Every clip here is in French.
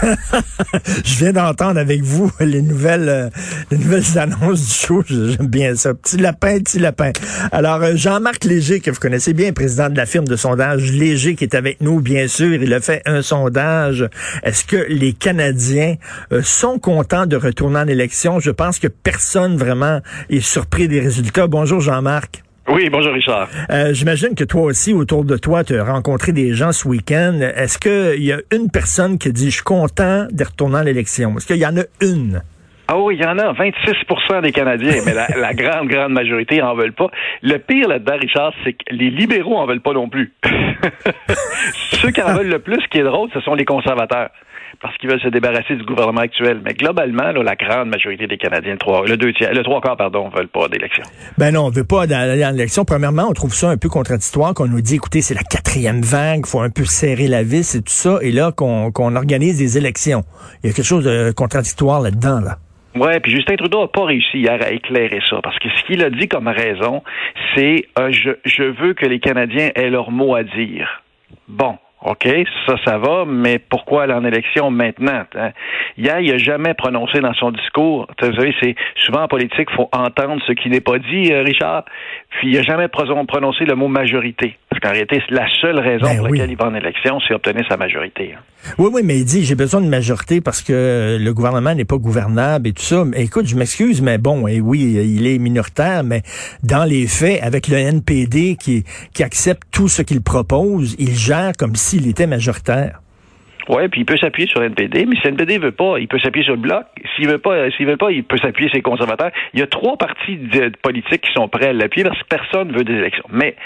je viens d'entendre avec vous les nouvelles, euh, les nouvelles annonces du show. J'aime bien ça. Petit lapin, petit lapin. Alors, euh, Jean-Marc Léger, que vous connaissez bien, président de la firme de sondage Léger, qui est avec nous, bien sûr. Il a fait un sondage. Est-ce que les Canadiens euh, sont contents de retourner en élection? Je pense que personne vraiment est surpris des résultats. Bonjour, Jean-Marc. Oui, bonjour Richard. Euh, J'imagine que toi aussi, autour de toi, tu as rencontré des gens ce week-end. Est-ce qu'il y a une personne qui dit, je suis content de retourner à l'élection? Est-ce qu'il y en a une? Ah oui, il y en a 26% des Canadiens, mais la, grande, grande majorité en veulent pas. Le pire là-dedans, Richard, c'est que les libéraux en veulent pas non plus. Ceux qui en veulent le plus, ce qui est drôle, ce sont les conservateurs parce qu'ils veulent se débarrasser du gouvernement actuel. Mais globalement, la grande majorité des Canadiens, le trois, le deux tiers, le trois quarts, pardon, veulent pas d'élection. Ben non, on veut pas d'aller en élection. Premièrement, on trouve ça un peu contradictoire qu'on nous dit, écoutez, c'est la quatrième vague, faut un peu serrer la vis et tout ça, et là qu'on organise des élections. Il y a quelque chose de contradictoire là-dedans, là. Ouais, puis Justin Trudeau n'a pas réussi hier à éclairer ça, parce que ce qu'il a dit comme raison, c'est euh, je, je veux que les Canadiens aient leur mot à dire. Bon, OK, ça, ça va, mais pourquoi aller en élection maintenant? Hein? Hier, il n'a jamais prononcé dans son discours. Vous savez, c'est souvent en politique, il faut entendre ce qui n'est pas dit, euh, Richard. Puis il n'a jamais prononcé le mot majorité. Parce qu'en réalité, la seule raison ben pour laquelle il va en élection, c'est obtenir sa majorité. Hein. Oui, oui, mais il dit j'ai besoin de majorité parce que le gouvernement n'est pas gouvernable et tout ça. Mais écoute, je m'excuse, mais bon, et oui, il est minoritaire, mais dans les faits, avec le NPD qui, qui accepte tout ce qu'il propose, il gère comme s'il était majoritaire. Oui, puis il peut s'appuyer sur NPD, mais si NPD veut pas, il peut s'appuyer sur le bloc. S'il veut pas, s'il veut pas, il peut s'appuyer sur les conservateurs. Il y a trois partis politiques qui sont prêts à l'appuyer parce que personne veut des élections. Mais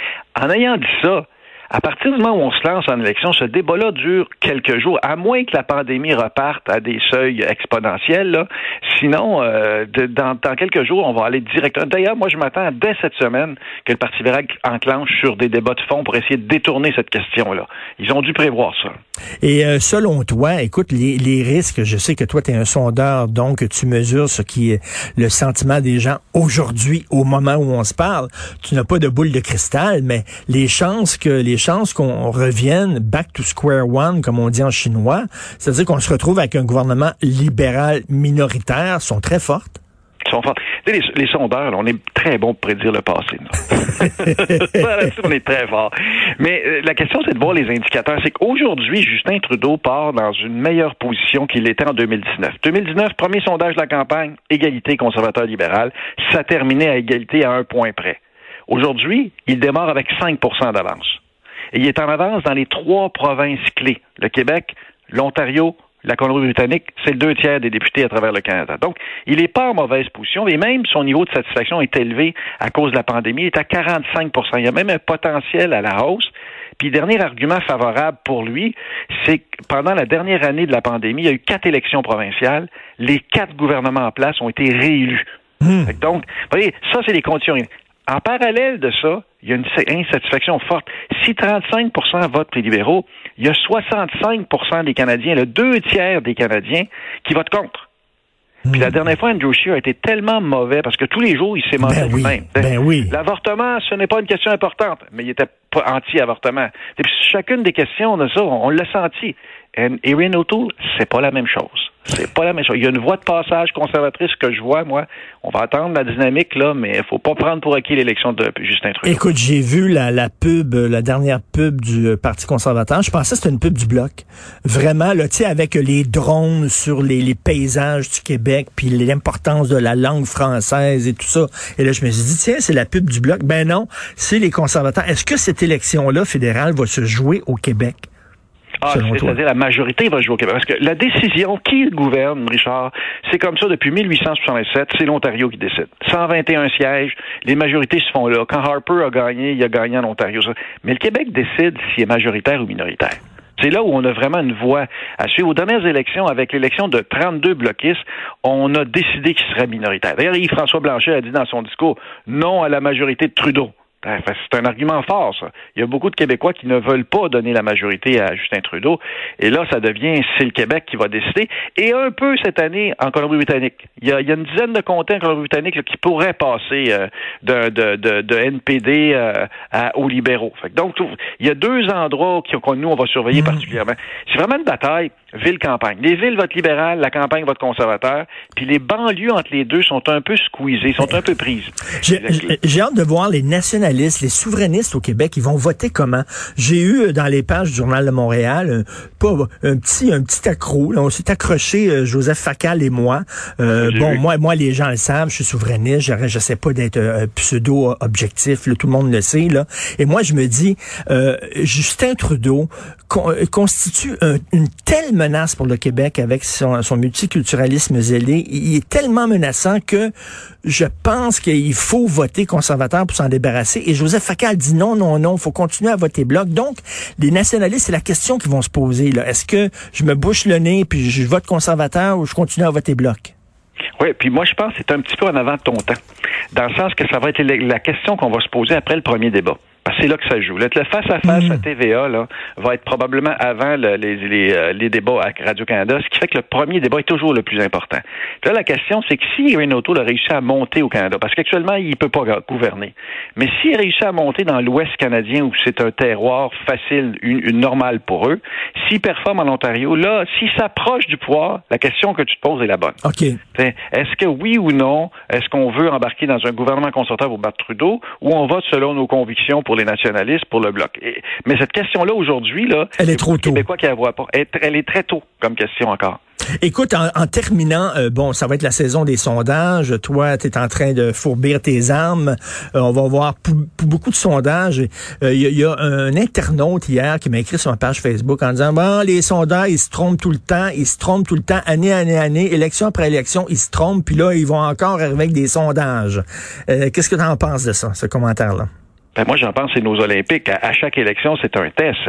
en ayant dit ça, à partir du moment où on se lance en élection, ce débat-là dure quelques jours, à moins que la pandémie reparte à des seuils exponentiels. Sinon, euh, dans, quelques jours, on va aller directement. D'ailleurs, moi, je m'attends dès cette semaine que le Parti libéral enclenche sur des débats de fond pour essayer de détourner cette question-là. Ils ont dû prévoir ça. Et euh, selon toi, écoute, les, les, risques, je sais que toi, tu es un sondeur, donc tu mesures ce qui est le sentiment des gens aujourd'hui, au moment où on se parle. Tu n'as pas de boule de cristal, mais les chances que les chances qu'on revienne back to square one, comme on dit en chinois, c'est-à-dire qu'on se retrouve avec un gouvernement libéral minoritaire, sont très fortes. Sont fortes. Les, les, sondeurs, on est très bons pour prédire le passé. on est très fort. Mais euh, la question, c'est de voir les indicateurs. C'est qu'aujourd'hui, Justin Trudeau part dans une meilleure position qu'il était en 2019. 2019, premier sondage de la campagne, égalité conservateur-libéral. Ça terminait à égalité à un point près. Aujourd'hui, il démarre avec 5% d'avance. Et il est en avance dans les trois provinces clés. Le Québec, l'Ontario, la Colombie-Britannique, c'est le deux tiers des députés à travers le Canada. Donc, il n'est pas en mauvaise position et même son niveau de satisfaction est élevé à cause de la pandémie, il est à 45% Il y a même un potentiel à la hausse. Puis, dernier argument favorable pour lui, c'est que pendant la dernière année de la pandémie, il y a eu quatre élections provinciales. Les quatre gouvernements en place ont été réélus. Hmm. Donc, vous voyez, ça, c'est les conditions. En parallèle de ça, il y a une insatisfaction forte. Si 35% votent pour les libéraux, il y a 65% des Canadiens, le deux tiers des Canadiens, qui votent contre. Puis la hmm. dernière fois, Andrew Scheer a été tellement mauvais parce que tous les jours, il s'est menti ben lui-même. Ben oui. L'avortement, ce n'est pas une question importante, mais il était pas anti-avortement. Chacune des questions de ça, on, l'a senti. Et Erin O'Toole, c'est pas la même chose. C'est pas la même chose. Il y a une voie de passage conservatrice que je vois, moi. On va attendre la dynamique, là, mais il faut pas prendre pour acquis l'élection de Justin Trudeau. Écoute, j'ai vu la, pub, la dernière pub du euh, Parti conservateur. Je pensais que c'était une pub du Bloc. Vraiment, là, tu sais, avec les drones sur les, les paysages du Québec, puis l'importance de la langue française et tout ça. Et là, je me suis dit, tiens, c'est la pub du Bloc. Ben non, c'est les conservateurs. Est-ce que cette élection-là fédérale va se jouer au Québec? Ah, c'est-à-dire la majorité va jouer au Québec. Parce que la décision, qui gouverne, Richard, c'est comme ça depuis 1867, c'est l'Ontario qui décide. 121 sièges, les majorités se font là. Quand Harper a gagné, il a gagné en Ontario. Mais le Québec décide s'il est majoritaire ou minoritaire. C'est là où on a vraiment une voix à suivre. Aux dernières élections, avec l'élection de 32 bloquistes, on a décidé qu'il serait minoritaire. D'ailleurs, Yves-François Blanchet a dit dans son discours non à la majorité de Trudeau. Ben, c'est un argument fort, ça. Il y a beaucoup de Québécois qui ne veulent pas donner la majorité à Justin Trudeau. Et là, ça devient, c'est le Québec qui va décider. Et un peu cette année en Colombie-Britannique. Il y, a, une dizaine de comtés en Colombie-Britannique qui pourraient passer euh, de, NPD euh, aux libéraux. donc, il y a deux endroits que nous, on va surveiller mmh. particulièrement. C'est vraiment une bataille ville-campagne. Les villes votent libéral, la campagne vote conservateur, puis les banlieues entre les deux sont un peu squeezées, sont un peu prises. J'ai hâte de voir les nationalistes, les souverainistes au Québec, ils vont voter comment? J'ai eu euh, dans les pages du Journal de Montréal un, pas, un petit un petit accro. Là, on s'est accroché, euh, Joseph Facal et moi. Euh, bon, moi, moi, les gens le savent, je suis souverainiste, je sais pas d'être pseudo-objectif, tout le monde le sait. Là. Et moi, je me dis, Justin Trudeau constitue une telle menace pour le Québec avec son, multiculturalisme zélé. Il est tellement menaçant que je pense qu'il faut voter conservateur pour s'en débarrasser. Et Joseph Facal dit non, non, non, il faut continuer à voter bloc. Donc, les nationalistes, c'est la question qu'ils vont se poser. Est-ce que je me bouche le nez puis je vote conservateur ou je continue à voter bloc? Oui, puis moi, je pense que c'est un petit peu en avant de ton temps. Dans le sens que ça va être la question qu'on va se poser après le premier débat c'est là que ça joue. Le face-à-face à, TVA là, va être probablement avant les, les, euh, les, débats à Radio-Canada, ce qui fait que le premier débat est toujours le plus important. là, la question, c'est que si O'Toole a réussi à monter au Canada, parce qu'actuellement, il ne peut pas gouverner, mais s'il réussit à monter dans l'Ouest canadien, où c'est un terroir facile, une, normale pour eux, s'il performe en Ontario, là, s'il s'approche du pouvoir, la question que tu te poses est la bonne. OK. Est-ce que oui ou non, est-ce qu'on veut embarquer dans un gouvernement conservateur pour battre Trudeau, ou on vote selon nos convictions pour les nationalistes, pour le bloc. mais cette question-là, aujourd'hui, là, elle est trop tôt. Québécois qui la voit pas. Elle, est très tôt comme question encore. Écoute, en, terminant, euh, bon, ça va être la saison des sondages. Toi, tu es en train de fourbir tes armes. Euh, on va voir pour, beaucoup de sondages. Il euh, y, a un internaute hier qui m'a écrit sur ma page Facebook en disant, bon, les sondages, ils se trompent tout le temps, ils se trompent tout le temps, année, année, année, élection après élection, ils se trompent, puis là, ils vont encore arriver avec des sondages. Qu'est-ce que tu en penses de ça, ce commentaire-là? Ben moi, j'en pense, c'est nos Olympiques. À, chaque élection, c'est un test.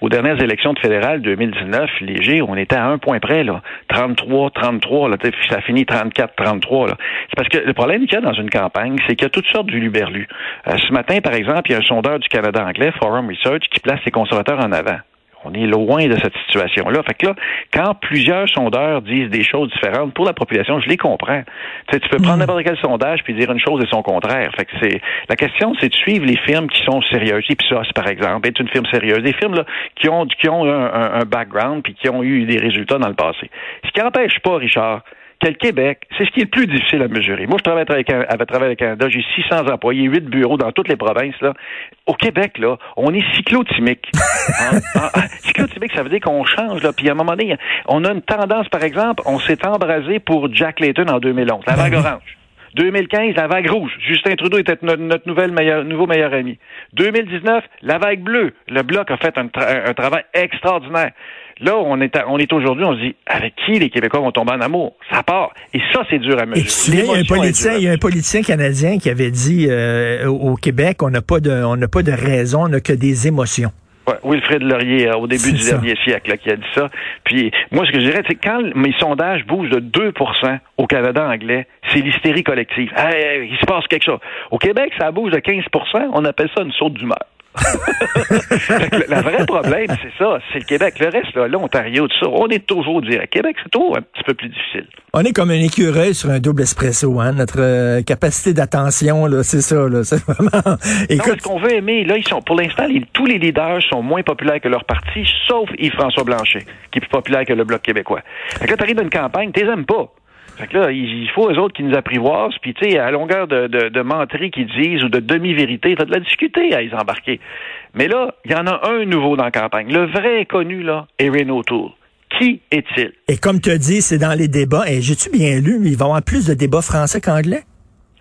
Aux dernières élections de fédérales 2019, léger, on était à un point près, là. 33, 33, là. Ça finit 34, 33, là. C'est parce que le problème qu'il y a dans une campagne, c'est qu'il y a toutes sortes d'uluberlus. Euh, ce matin, par exemple, il y a un sondeur du Canada anglais, Forum Research, qui place les conservateurs en avant. On est loin de cette situation-là. Fait que là, quand plusieurs sondeurs disent des choses différentes pour la population, je les comprends. Tu, sais, tu peux prendre hmm. n'importe quel sondage puis dire une chose et son contraire. Fait que c'est la question, c'est de suivre les firmes qui sont sérieuses. Ipsos, par exemple, est une firme sérieuse. Des firmes là, qui ont qui ont un, un background puis qui ont eu des résultats dans le passé. Ce qui n'empêche pas, Richard, que le Québec, c'est ce qui est le plus difficile à mesurer. Moi, je travaille avec, avec, avec Canada, j'ai 600 employés, 8 bureaux dans toutes les provinces. Là. Au Québec, là, on est cyclotimique. cyclotimique, ça veut dire qu'on change. Là. Puis à un moment donné, on a une tendance, par exemple, on s'est embrasé pour Jack Layton en 2011, la vague orange. 2015, la vague rouge. Justin Trudeau était notre, nouvelle meilleur, nouveau meilleur ami. 2019, la vague bleue. Le Bloc a fait un, un travail extraordinaire. Là, on est, on est aujourd'hui, on se dit, avec qui les Québécois vont tomber en amour? Ça part. Et ça, c'est dur à mesurer. Il y, a un politicien, il y a un politicien canadien qui avait dit euh, au Québec, on n'a pas de, on n'a pas de raison, on n'a que des émotions. Ouais, Wilfrid Laurier, euh, au début du dernier siècle, là, qui a dit ça. Puis, moi, ce que je dirais, c'est quand mes sondages bougent de 2% au Canada anglais, c'est l'hystérie collective. il se passe quelque chose. Au Québec, ça bouge de 15% on appelle ça une saute d'humeur. Le vrai problème, c'est ça, c'est le Québec. Le reste, là, l'Ontario, tout ça, on est toujours direct. Québec, c'est toujours un petit peu plus difficile. On est comme un écureuil sur un double espresso, hein. Notre euh, capacité d'attention, là, c'est ça, là. C'est vraiment. Écoute. ce qu'on veut aimer, là, ils sont, pour l'instant, tous les leaders sont moins populaires que leur parti, sauf Yves-François Blanchet, qui est plus populaire que le Bloc québécois. Fait que là, t'arrives dans une campagne, t'es aimes pas. Fait que là, il faut eux autres qui nous apprivoisent, puis tu sais, à longueur de, de, de menteries qu'ils disent ou de demi-vérité, t'as de la discuter à les embarquer. Mais là, il y en a un nouveau dans la campagne. Le vrai connu, là, Erin O'Toole. Qui est-il? Et comme tu as dit, c'est dans les débats. Et j'ai-tu bien lu, il va y avoir plus de débats français qu'anglais?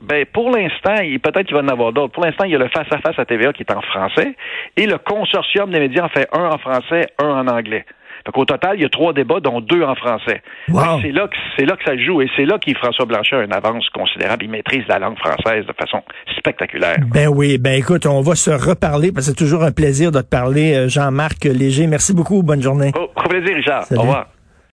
Ben, pour l'instant, il- peut-être qu'il va en avoir d'autres. Pour l'instant, il y a le face-à-face à TVA qui est en français et le consortium des médias en fait un en français, un en anglais. Donc, au total, il y a trois débats, dont deux en français. Wow. C'est là que c'est là que ça joue et c'est là qu'il François Blanchet a une avance considérable. Il maîtrise la langue française de façon spectaculaire. Ben oui, ben écoute, on va se reparler parce que c'est toujours un plaisir de te parler, euh, Jean-Marc Léger. Merci beaucoup, bonne journée. Oh, au plaisir, Richard. Salut. Au revoir.